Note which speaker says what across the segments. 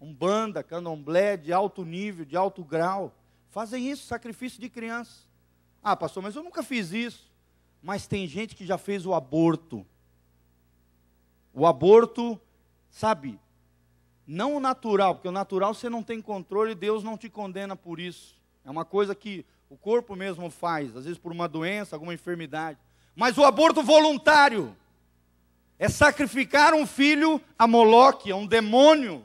Speaker 1: umbanda, candomblé de alto nível, de alto grau, fazem isso, sacrifício de criança. Ah, pastor, mas eu nunca fiz isso. Mas tem gente que já fez o aborto. O aborto, sabe, não o natural, porque o natural você não tem controle e Deus não te condena por isso. É uma coisa que o corpo mesmo faz, às vezes por uma doença, alguma enfermidade. Mas o aborto voluntário é sacrificar um filho a Moloque, a um demônio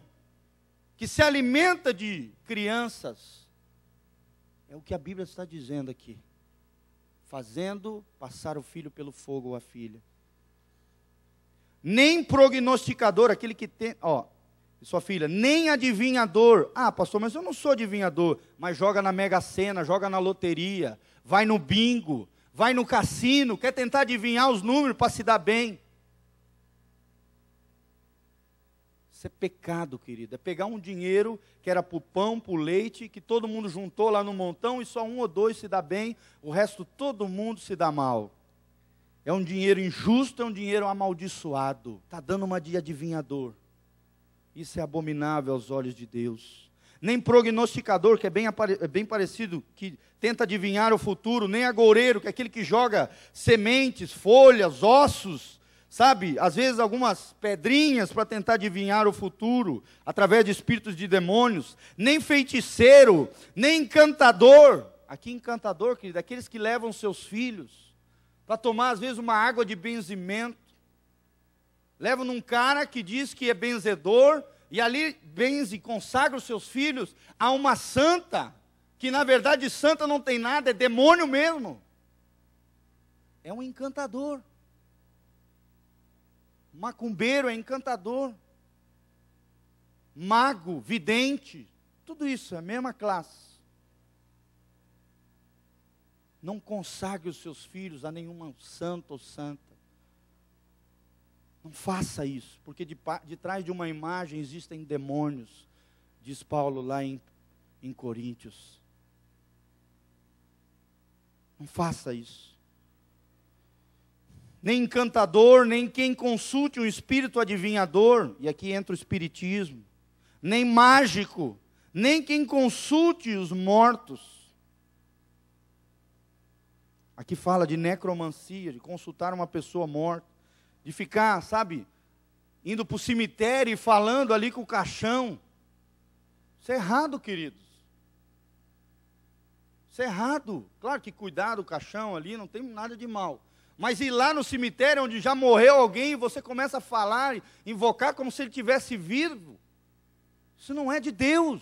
Speaker 1: que se alimenta de crianças. É o que a Bíblia está dizendo aqui. Fazendo passar o filho pelo fogo ou a filha. Nem prognosticador, aquele que tem, ó, sua filha, nem adivinhador. Ah, pastor, mas eu não sou adivinhador. Mas joga na Mega Sena, joga na loteria, vai no bingo, vai no cassino, quer tentar adivinhar os números para se dar bem. Isso é pecado, querido. É pegar um dinheiro que era para o pão, para o leite, que todo mundo juntou lá no montão e só um ou dois se dá bem, o resto todo mundo se dá mal. É um dinheiro injusto, é um dinheiro amaldiçoado. Está dando uma de adivinhador. Isso é abominável aos olhos de Deus. Nem prognosticador, que é bem, é bem parecido, que tenta adivinhar o futuro, nem agoureiro, que é aquele que joga sementes, folhas, ossos, sabe? Às vezes algumas pedrinhas para tentar adivinhar o futuro, através de espíritos de demônios, nem feiticeiro, nem encantador. Aqui, encantador, querido, aqueles que levam seus filhos para tomar, às vezes, uma água de benzimento Levam num cara que diz que é benzedor, e ali benze, consagra os seus filhos a uma santa, que na verdade santa não tem nada, é demônio mesmo. É um encantador. Macumbeiro é encantador. Mago, vidente, tudo isso é a mesma classe. Não consagre os seus filhos a nenhuma santa ou santa. Não faça isso, porque de, de trás de uma imagem existem demônios, diz Paulo lá em, em Coríntios. Não faça isso. Nem encantador, nem quem consulte um espírito adivinhador, e aqui entra o espiritismo, nem mágico, nem quem consulte os mortos. Aqui fala de necromancia, de consultar uma pessoa morta de ficar, sabe, indo para o cemitério e falando ali com o caixão. Isso é errado, queridos. Isso é errado. Claro que cuidar do caixão ali não tem nada de mal. Mas ir lá no cemitério onde já morreu alguém e você começa a falar, invocar como se ele tivesse vivo. Isso não é de Deus.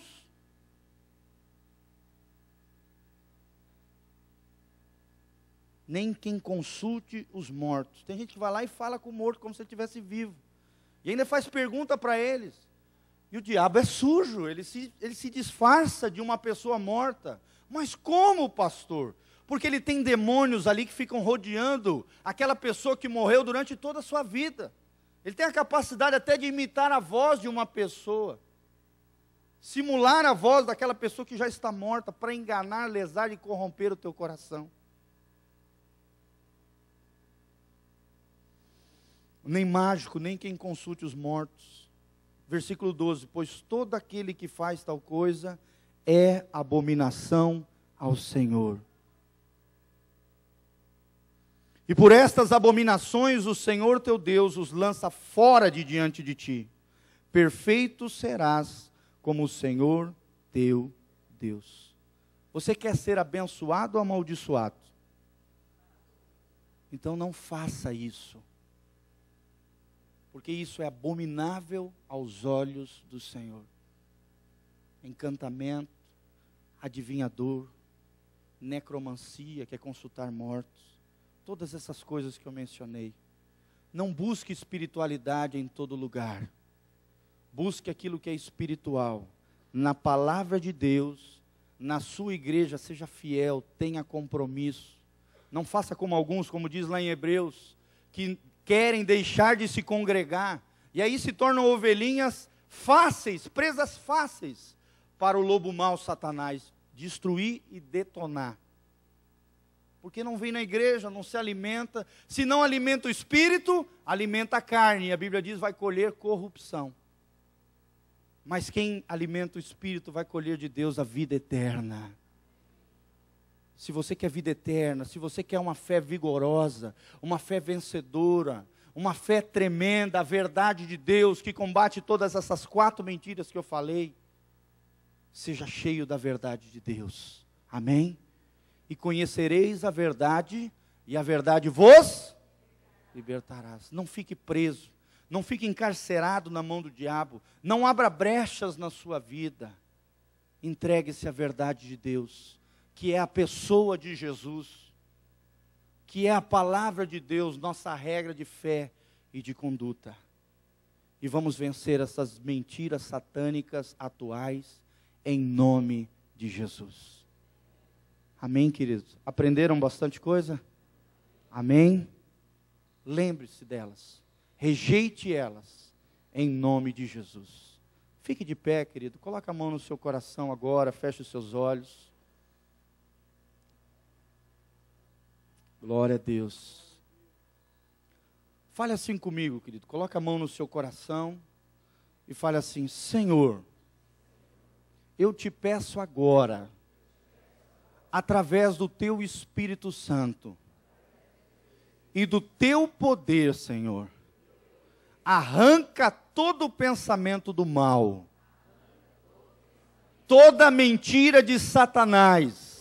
Speaker 1: nem quem consulte os mortos. Tem gente que vai lá e fala com o morto como se ele estivesse vivo. E ainda faz pergunta para eles. E o diabo é sujo, ele se, ele se disfarça de uma pessoa morta. Mas como, pastor? Porque ele tem demônios ali que ficam rodeando aquela pessoa que morreu durante toda a sua vida. Ele tem a capacidade até de imitar a voz de uma pessoa. Simular a voz daquela pessoa que já está morta para enganar, lesar e corromper o teu coração. nem mágico, nem quem consulte os mortos. Versículo 12: Pois todo aquele que faz tal coisa é abominação ao Senhor. E por estas abominações o Senhor teu Deus os lança fora de diante de ti. Perfeito serás como o Senhor teu Deus. Você quer ser abençoado ou amaldiçoado? Então não faça isso porque isso é abominável aos olhos do Senhor. Encantamento, adivinhador, necromancia, que é consultar mortos, todas essas coisas que eu mencionei. Não busque espiritualidade em todo lugar. Busque aquilo que é espiritual. Na palavra de Deus, na sua igreja, seja fiel, tenha compromisso. Não faça como alguns, como diz lá em Hebreus, que querem deixar de se congregar, e aí se tornam ovelhinhas fáceis, presas fáceis para o lobo mau Satanás destruir e detonar. Porque não vem na igreja, não se alimenta. Se não alimenta o espírito, alimenta a carne. E a Bíblia diz: vai colher corrupção. Mas quem alimenta o espírito vai colher de Deus a vida eterna. Se você quer vida eterna, se você quer uma fé vigorosa, uma fé vencedora, uma fé tremenda, a verdade de Deus que combate todas essas quatro mentiras que eu falei, seja cheio da verdade de Deus. Amém? E conhecereis a verdade, e a verdade vos libertarás. Não fique preso, não fique encarcerado na mão do diabo, não abra brechas na sua vida. Entregue-se à verdade de Deus, que é a pessoa de Jesus que é a palavra de Deus, nossa regra de fé e de conduta. E vamos vencer essas mentiras satânicas atuais, em nome de Jesus. Amém, queridos? Aprenderam bastante coisa? Amém? Lembre-se delas, rejeite elas, em nome de Jesus. Fique de pé, querido, coloque a mão no seu coração agora, feche os seus olhos. Glória a Deus. Fale assim comigo, querido. Coloque a mão no seu coração e fale assim: Senhor, eu te peço agora, através do teu Espírito Santo e do teu poder, Senhor, arranca todo o pensamento do mal, toda mentira de Satanás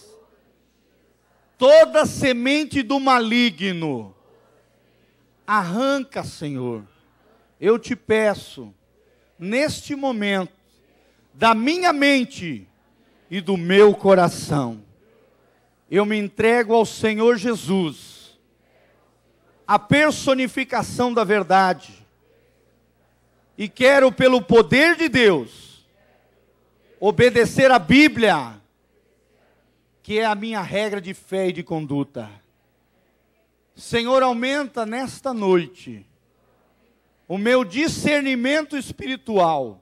Speaker 1: toda semente do maligno. Arranca, Senhor. Eu te peço, neste momento, da minha mente e do meu coração. Eu me entrego ao Senhor Jesus, a personificação da verdade, e quero, pelo poder de Deus, obedecer a Bíblia que é a minha regra de fé e de conduta. Senhor, aumenta nesta noite o meu discernimento espiritual.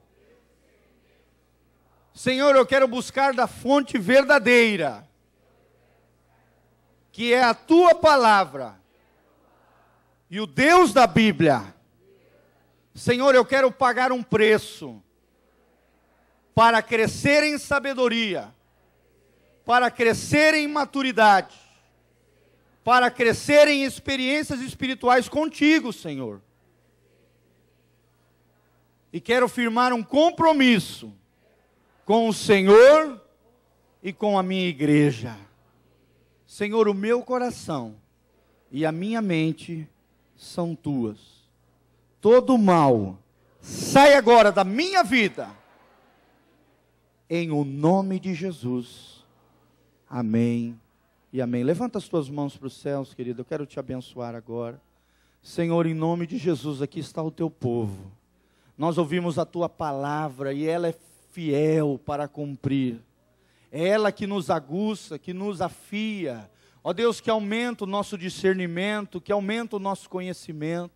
Speaker 1: Senhor, eu quero buscar da fonte verdadeira, que é a tua palavra e o Deus da Bíblia. Senhor, eu quero pagar um preço para crescer em sabedoria para crescer em maturidade, para crescer em experiências espirituais contigo, Senhor. E quero firmar um compromisso com o Senhor e com a minha igreja. Senhor, o meu coração e a minha mente são tuas. Todo mal sai agora da minha vida, em o nome de Jesus. Amém e amém. Levanta as tuas mãos para os céus, querido. Eu quero te abençoar agora. Senhor, em nome de Jesus, aqui está o teu povo. Nós ouvimos a tua palavra e ela é fiel para cumprir. É ela que nos aguça, que nos afia. Ó Deus, que aumenta o nosso discernimento, que aumenta o nosso conhecimento.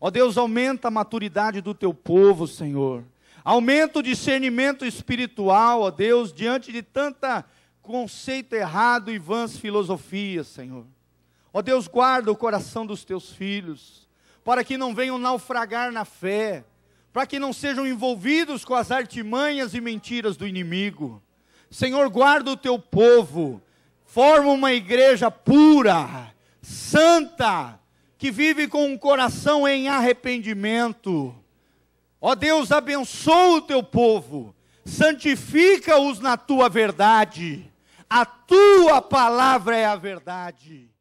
Speaker 1: Ó Deus, aumenta a maturidade do teu povo, Senhor. Aumenta o discernimento espiritual, ó Deus, diante de tanta conceito errado e vãs filosofias, Senhor. Ó Deus, guarda o coração dos teus filhos, para que não venham naufragar na fé, para que não sejam envolvidos com as artimanhas e mentiras do inimigo. Senhor, guarda o teu povo, forma uma igreja pura, santa, que vive com um coração em arrependimento. Ó Deus, abençoa o teu povo, santifica-os na tua verdade a tua palavra é a verdade.